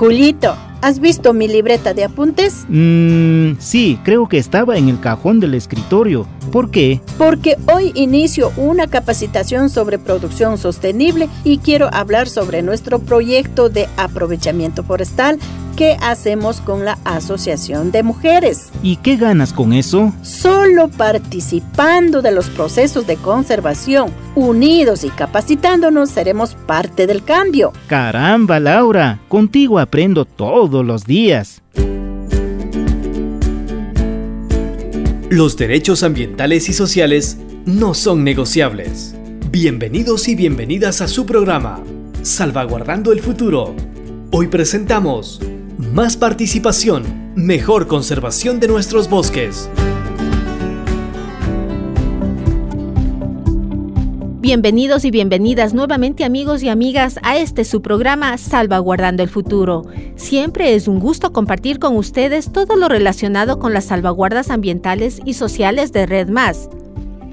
Julito, ¿has visto mi libreta de apuntes? Mmm, sí, creo que estaba en el cajón del escritorio. ¿Por qué? Porque hoy inicio una capacitación sobre producción sostenible y quiero hablar sobre nuestro proyecto de aprovechamiento forestal que hacemos con la Asociación de Mujeres. ¿Y qué ganas con eso? Solo participando de los procesos de conservación, unidos y capacitándonos, seremos parte del cambio. Caramba, Laura, contigo aprendo todos los días. Los derechos ambientales y sociales no son negociables. Bienvenidos y bienvenidas a su programa, Salvaguardando el Futuro. Hoy presentamos más participación, mejor conservación de nuestros bosques. Bienvenidos y bienvenidas nuevamente amigos y amigas a este su programa Salvaguardando el Futuro. Siempre es un gusto compartir con ustedes todo lo relacionado con las salvaguardas ambientales y sociales de Red Más.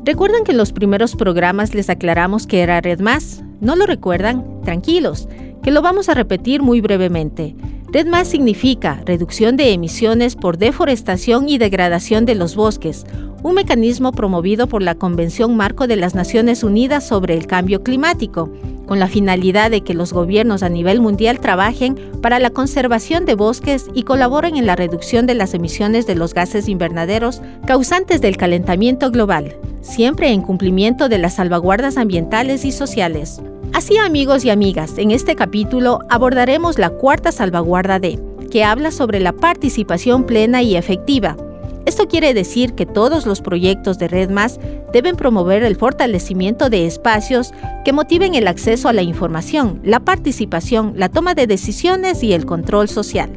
¿Recuerdan que en los primeros programas les aclaramos que era Red Más? ¿No lo recuerdan? Tranquilos, que lo vamos a repetir muy brevemente. REDMAS significa reducción de emisiones por deforestación y degradación de los bosques, un mecanismo promovido por la Convención Marco de las Naciones Unidas sobre el Cambio Climático, con la finalidad de que los gobiernos a nivel mundial trabajen para la conservación de bosques y colaboren en la reducción de las emisiones de los gases invernaderos causantes del calentamiento global, siempre en cumplimiento de las salvaguardas ambientales y sociales. Así amigos y amigas, en este capítulo abordaremos la cuarta salvaguarda de, que habla sobre la participación plena y efectiva. Esto quiere decir que todos los proyectos de Red Más deben promover el fortalecimiento de espacios que motiven el acceso a la información, la participación, la toma de decisiones y el control social.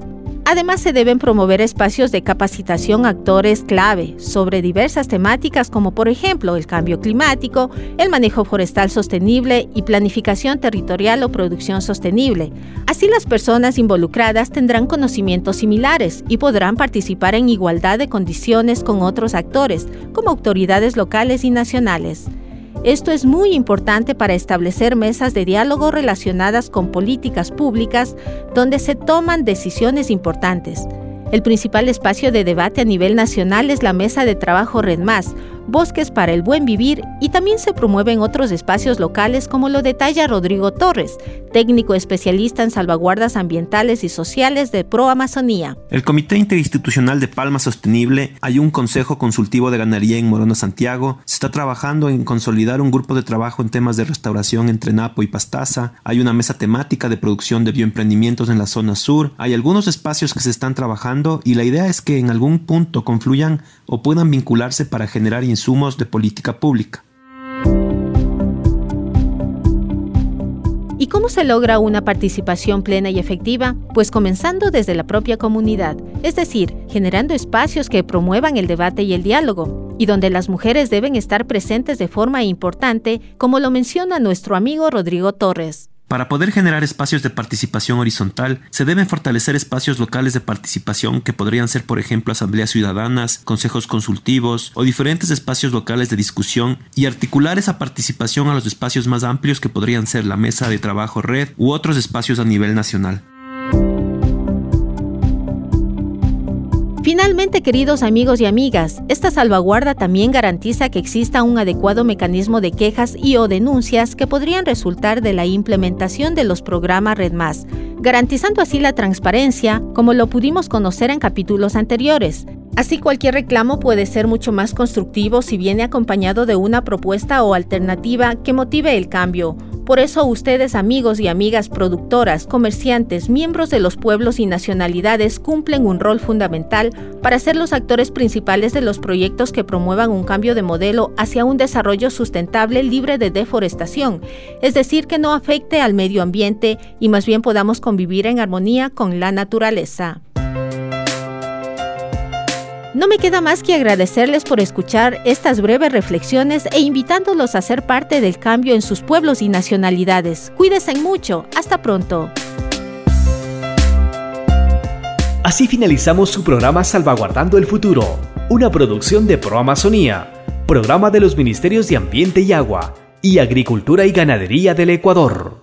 Además, se deben promover espacios de capacitación a actores clave sobre diversas temáticas como por ejemplo el cambio climático, el manejo forestal sostenible y planificación territorial o producción sostenible. Así las personas involucradas tendrán conocimientos similares y podrán participar en igualdad de condiciones con otros actores, como autoridades locales y nacionales. Esto es muy importante para establecer mesas de diálogo relacionadas con políticas públicas donde se toman decisiones importantes. El principal espacio de debate a nivel nacional es la Mesa de Trabajo Red Más, Bosques para el Buen Vivir y también se promueven otros espacios locales como lo detalla Rodrigo Torres, técnico especialista en salvaguardas ambientales y sociales de Pro Amazonía. El Comité Interinstitucional de Palma Sostenible, hay un Consejo Consultivo de Ganadería en Morona, Santiago, se está trabajando en consolidar un grupo de trabajo en temas de restauración entre Napo y Pastaza, hay una mesa temática de producción de bioemprendimientos en la zona sur, hay algunos espacios que se están trabajando y la idea es que en algún punto confluyan o puedan vincularse para generar insumos de política pública. ¿Y cómo se logra una participación plena y efectiva? Pues comenzando desde la propia comunidad, es decir, generando espacios que promuevan el debate y el diálogo, y donde las mujeres deben estar presentes de forma importante, como lo menciona nuestro amigo Rodrigo Torres. Para poder generar espacios de participación horizontal, se deben fortalecer espacios locales de participación que podrían ser, por ejemplo, asambleas ciudadanas, consejos consultivos o diferentes espacios locales de discusión y articular esa participación a los espacios más amplios que podrían ser la mesa de trabajo red u otros espacios a nivel nacional. Finalmente, queridos amigos y amigas, esta salvaguarda también garantiza que exista un adecuado mecanismo de quejas y o denuncias que podrían resultar de la implementación de los programas Red Más, garantizando así la transparencia, como lo pudimos conocer en capítulos anteriores. Así cualquier reclamo puede ser mucho más constructivo si viene acompañado de una propuesta o alternativa que motive el cambio por eso ustedes amigos y amigas productoras, comerciantes, miembros de los pueblos y nacionalidades cumplen un rol fundamental para ser los actores principales de los proyectos que promuevan un cambio de modelo hacia un desarrollo sustentable libre de deforestación, es decir, que no afecte al medio ambiente y más bien podamos convivir en armonía con la naturaleza. No me queda más que agradecerles por escuchar estas breves reflexiones e invitándolos a ser parte del cambio en sus pueblos y nacionalidades. Cuídense mucho. Hasta pronto. Así finalizamos su programa Salvaguardando el Futuro, una producción de Pro Amazonía, programa de los Ministerios de Ambiente y Agua y Agricultura y Ganadería del Ecuador.